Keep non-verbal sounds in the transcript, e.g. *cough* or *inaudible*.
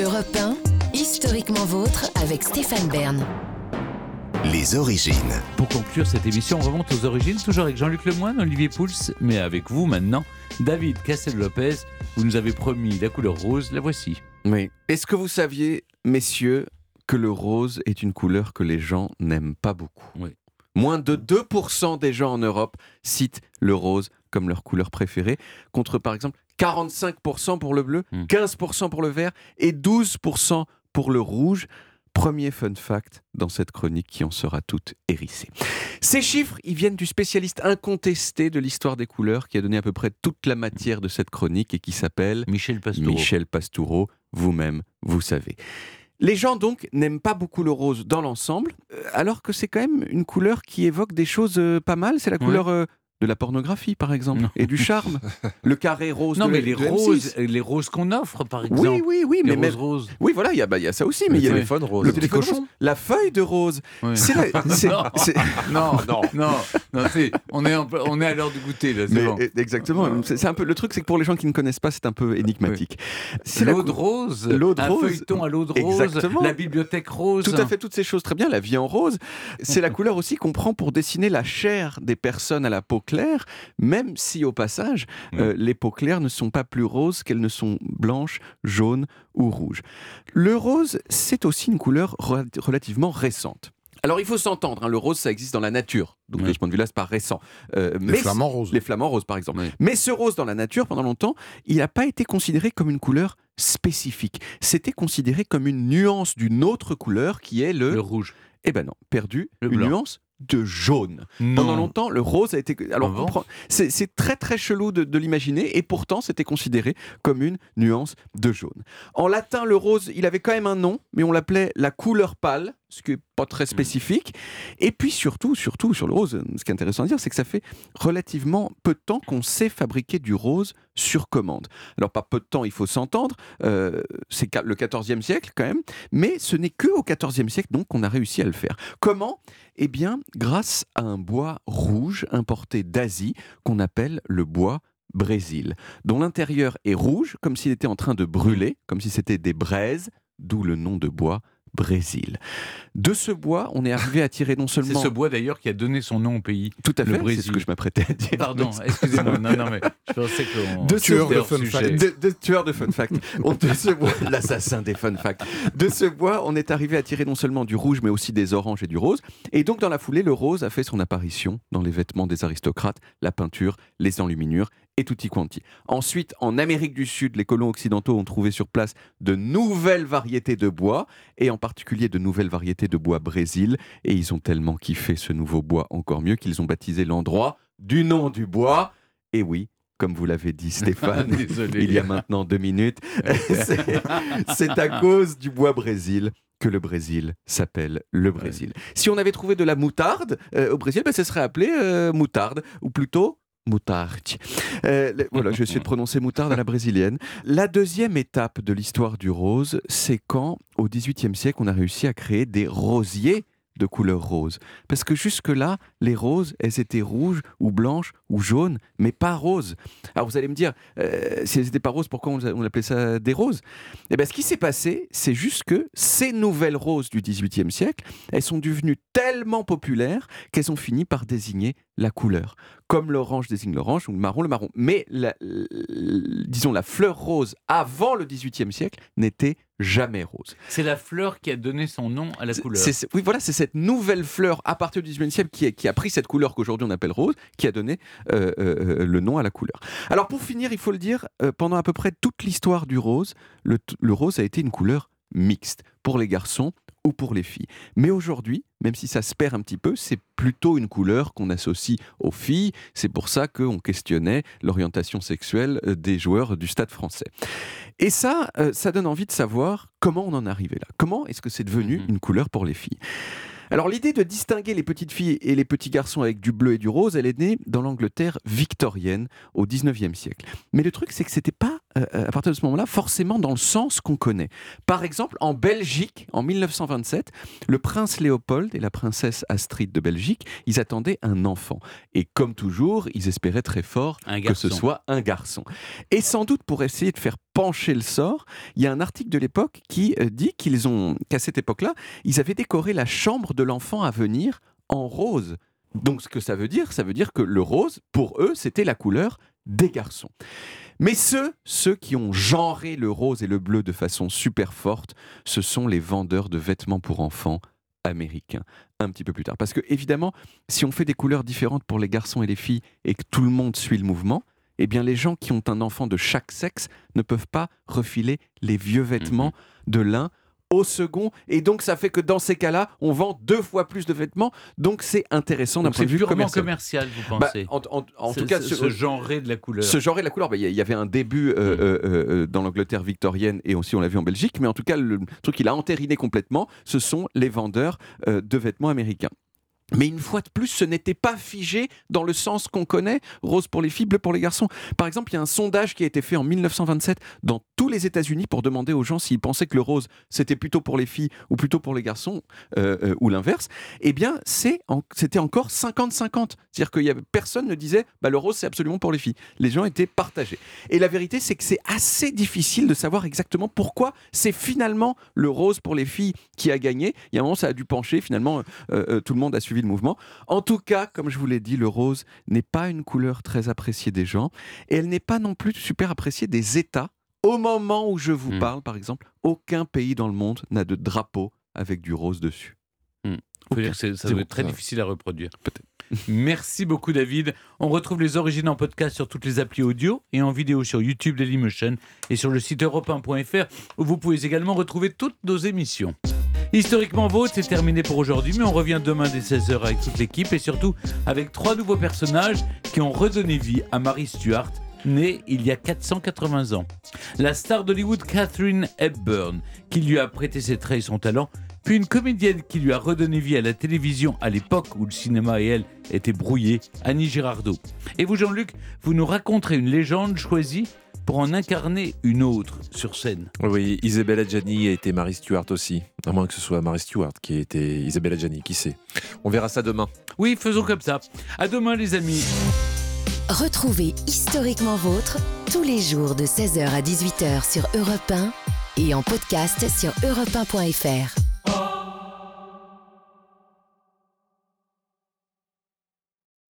Europe 1, historiquement vôtre avec Stéphane Bern. Les origines. Pour conclure cette émission, on remonte aux origines, toujours avec Jean-Luc Lemoyne, Olivier Pouls, mais avec vous maintenant, David Castel-Lopez. Vous nous avez promis la couleur rose, la voici. Oui. Est-ce que vous saviez, messieurs, que le rose est une couleur que les gens n'aiment pas beaucoup? Oui. Moins de 2% des gens en Europe citent le rose comme leur couleur préférée, contre par exemple 45% pour le bleu, Hmm. 15% pour le vert et 12% pour le rouge. Premier fun fact dans cette chronique qui en sera toute hérissée. Ces chiffres, ils viennent du spécialiste incontesté de l'histoire des couleurs qui a donné à peu près toute la matière de cette chronique et qui s'appelle Michel Pastoureau. Michel Pastoureau, vous-même, vous savez. Les gens donc n'aiment pas beaucoup le rose dans l'ensemble, euh, alors que c'est quand même une couleur qui évoque des choses euh, pas mal. C'est la Ouais. couleur euh, de la pornographie, par exemple, Non. et du charme. *laughs* le carré rose. Non, de mais les de M6. roses, les roses qu'on offre, par exemple. Oui, oui, oui, les mais roses même- roses. oui, voilà, il y, a- bah, y a ça aussi, mais il y a téléphone rose. le téléphone cochon. rose, la feuille de rose. C'est la- *laughs* Non. c'est- *laughs* Non, non, non, c'est- on est, en- on est à l'heure du goûter, là, c'est mais, bon. euh, exactement. C'est un peu le truc, c'est que pour les gens qui ne connaissent pas, c'est un peu énigmatique. C'est la L'eau de rose, L'eau de un rose. feuilleton à l'eau de rose, Exactement. la bibliothèque rose. Tout à fait, toutes ces choses très bien. La vie en rose, c'est la couleur aussi qu'on prend pour dessiner la chair des personnes à la peau même si au passage, euh, les peaux claires ne sont pas plus roses qu'elles ne sont blanches, jaunes ou rouges. Le rose, c'est aussi une couleur re- relativement récente. Alors il faut s'entendre, hein, le rose ça existe dans la nature, donc Oui. de ce point de vue-là c'est pas récent. Euh, Les mais flamants roses. les flamants roses par exemple. Oui. Mais ce rose dans la nature, pendant longtemps, il n'a pas été considéré comme une couleur spécifique. C'était considéré comme une nuance d'une autre couleur qui est le... Le rouge. Eh ben non, perdu, Le une blanc. nuance de jaune. Non. Pendant longtemps, le rose a été... Alors, Ah c'est très très chelou de, de l'imaginer, et pourtant c'était considéré comme une nuance de jaune. En latin, le rose, il avait quand même un nom, mais on l'appelait la couleur pâle, ce qui n'est pas très spécifique. Et puis surtout, surtout sur le rose, ce qui est intéressant à dire, c'est que ça fait relativement peu de temps qu'on sait fabriquer du rose sur commande. Alors pas peu de temps, il faut s'entendre, euh, c'est le 14e siècle quand même, mais ce n'est que au 14e siècle donc qu'on a réussi à le faire. Comment? Eh bien, grâce à un bois rouge importé d'Asie qu'on appelle le bois Brésil, dont l'intérieur est rouge, comme s'il était en train de brûler, comme si c'était des braises, d'où le nom de bois Brésil. De ce bois, on est arrivé à tirer non C'est seulement... ce bois d'ailleurs qui a donné son nom au pays. Tout à fait, c'est ce que je m'apprêtais à dire. Pardon, *laughs* excusez-moi. Non, non, mais je pensais qu'on. De tueur de fun fact. de, de tueur de fun fact. On- de ce bois, *laughs* l'assassin des fun facts. De ce bois, on est arrivé à tirer non seulement du rouge, mais aussi des oranges et du rose. Et donc, dans la foulée, le rose a fait son apparition dans les vêtements des aristocrates, la peinture, les enluminures et tutti quanti. Ensuite, en Amérique du Sud, les colons occidentaux ont trouvé sur place de nouvelles variétés de bois, et en particulier de nouvelles variétés de bois Brésil. Et ils ont tellement kiffé ce nouveau bois encore mieux qu'ils ont baptisé l'endroit du nom du bois. Et oui, comme vous l'avez dit Stéphane, *laughs* il y a maintenant deux minutes. *laughs* *laughs* C'est- C'est à cause du bois Brésil que le Brésil s'appelle le Brésil. Si on avait trouvé de la moutarde euh, au Brésil, ben, ce serait appelé euh, moutarde, ou plutôt moutarde. Euh, voilà, je vais de prononcer moutarde à la brésilienne. La deuxième étape de l'histoire du rose, c'est quand, au XVIIIe siècle, on a réussi à créer des rosiers de couleur rose. Parce que jusque-là, les roses, elles étaient rouges ou blanches ou jaunes, mais pas roses. Alors vous allez me dire, euh, si elles n'étaient pas roses, pourquoi on, appelait ça des roses? Eh bien, ce qui s'est passé, c'est juste que ces nouvelles roses du XVIIIe siècle, elles sont devenues tellement populaires qu'elles ont fini par désigner la couleur. Comme l'orange désigne l'orange ou le marron le marron. Mais disons la fleur rose avant le XVIIIe siècle n'était jamais rose. C'est la fleur qui a donné son nom à la couleur. Oui, voilà, c'est cette nouvelle fleur à partir du XVIIIe siècle qui, a- qui a pris cette couleur qu'aujourd'hui on appelle rose, qui a donné euh, euh, le nom à la couleur. Alors pour finir, il faut le dire, euh, pendant à peu près toute l'histoire du rose, le rose a été une couleur mixte pour les garçons ou pour les filles. Mais aujourd'hui, même si ça se perd un petit peu, c'est plutôt une couleur qu'on associe aux filles. C'est pour ça qu'on questionnait l'orientation sexuelle euh, des joueurs du stade français. Et ça, euh, ça donne envie de savoir comment on en est arrivé là. Comment est-ce que c'est devenu Mhm. une couleur pour les filles? Alors l'idée de distinguer les petites filles et les petits garçons avec du bleu et du rose, elle est née dans l'Angleterre victorienne au 19e siècle. Mais le truc c'est que c'était pas euh, à partir de ce moment-là, forcément dans le sens qu'on connaît. Par exemple, en Belgique, en 1927, le prince Léopold et la princesse Astrid de Belgique, ils attendaient un enfant. Et comme toujours, ils espéraient très fort que ce soit un garçon. Et sans doute pour essayer de faire pencher le sort, il y a un article de l'époque qui euh, dit qu'ils ont, qu'à cette époque-là, ils avaient décoré la chambre de l'enfant à venir en rose. Donc ce que ça veut dire, ça veut dire que le rose, pour eux, c'était la couleur des garçons. Mais ceux, ceux qui ont genré le rose et le bleu de façon super forte, ce sont les vendeurs de vêtements pour enfants américains, un petit peu plus tard. Parce que évidemment, si on fait des couleurs différentes pour les garçons et les filles et que tout le monde suit le mouvement, eh bien les gens qui ont un enfant de chaque sexe ne peuvent pas refiler les vieux vêtements de l'un au second. Et donc ça fait que dans ces cas-là, on vend deux fois plus de vêtements. Donc c'est intéressant d'un point de vue purement commercial. commercial, vous Bah, pensez en, en- en Ce- tout cas, ce, ce- genré de la couleur. ce genre et la couleur, bah, il y avait un début euh, Mm. euh, euh, dans l'Angleterre victorienne et aussi on l'a vu en Belgique, mais en tout cas le truc qu'il a entériné complètement, ce sont les vendeurs de vêtements américains. Mais une fois de plus, ce n'était pas figé dans le sens qu'on connaît, rose pour les filles, bleu pour les garçons. Par exemple, il y a un sondage qui a été fait en 1927 dans tous les États-Unis pour demander aux gens s'ils pensaient que le rose c'était plutôt pour les filles ou plutôt pour les garçons euh, euh, ou l'inverse. Eh bien, c'était encore 50-50. C'est-à-dire que y avait, personne ne disait bah, le rose c'est absolument pour les filles. Les gens étaient partagés. Et la vérité, c'est que c'est assez difficile de savoir exactement pourquoi c'est finalement le rose pour les filles qui a gagné. Il y a un moment, ça a dû pencher. Finalement, euh, tout le monde a suivi le mouvement. En tout cas, comme je vous l'ai dit, le rose n'est pas une couleur très appréciée des gens. Et elle n'est pas non plus super appréciée des États. Au moment où je vous Hmm. parle, par exemple, aucun pays dans le monde n'a de drapeau avec du rose dessus. Faut Aucun. dire que c'est- ça doit être très difficile à reproduire. *laughs* Merci beaucoup David. On retrouve les origines en podcast sur toutes les applis audio et en vidéo sur YouTube Dailymotion et sur le site europe1.fr où vous pouvez également retrouver toutes nos émissions. Historiquement Vôtre, c'est terminé pour aujourd'hui, mais on revient demain dès 16h avec toute l'équipe et surtout avec trois nouveaux personnages qui ont redonné vie à Mary Stuart, née il y a 480 ans. La star d'Hollywood Catherine Hepburn, qui lui a prêté ses traits et son talent, puis une comédienne qui lui a redonné vie à la télévision à l'époque où le cinéma et elle étaient brouillés, Annie Girardot. Et vous, Jean-Luc, vous nous raconterez une légende choisie pour en incarner une autre sur scène. Oui, Isabella Gianni a été Marie Stuart aussi. À moins que ce soit Marie Stuart qui ait été Isabella Gianni, qui sait. On verra ça demain. Oui, faisons comme ça. À demain, les amis. Retrouvez Historiquement Vôtre tous les jours de 16h à 18h sur Europe 1 et en podcast sur europe1.fr.